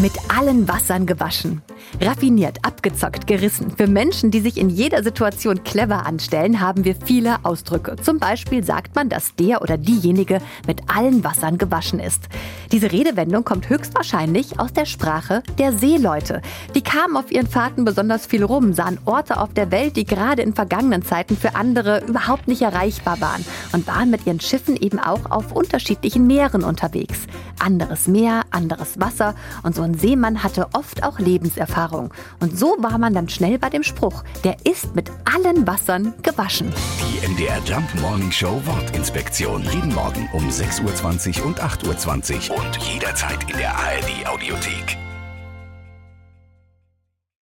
Mit allen Wassern gewaschen. Raffiniert, abgezockt, gerissen. Für Menschen, die sich in jeder Situation clever anstellen, haben wir viele Ausdrücke. Zum Beispiel sagt man, dass der oder diejenige mit allen Wassern gewaschen ist. Diese Redewendung kommt höchstwahrscheinlich aus der Sprache der Seeleute. Die kamen auf ihren Fahrten besonders viel rum, sahen Orte auf der Welt, die gerade in vergangenen Zeiten für andere überhaupt nicht erreichbar waren und waren mit ihren Schiffen eben auch auf unterschiedlichen Meeren unterwegs. Anderes Meer, anderes Wasser und so ein Seemann hatte oft auch Lebenserfahrung. Und so war man dann schnell bei dem Spruch, der ist mit allen Wassern gewaschen. Die MDR Jump Morning Show Wortinspektion. Jeden Morgen um 6.20 Uhr und 8.20 Uhr und jederzeit in der ARD Audiothek.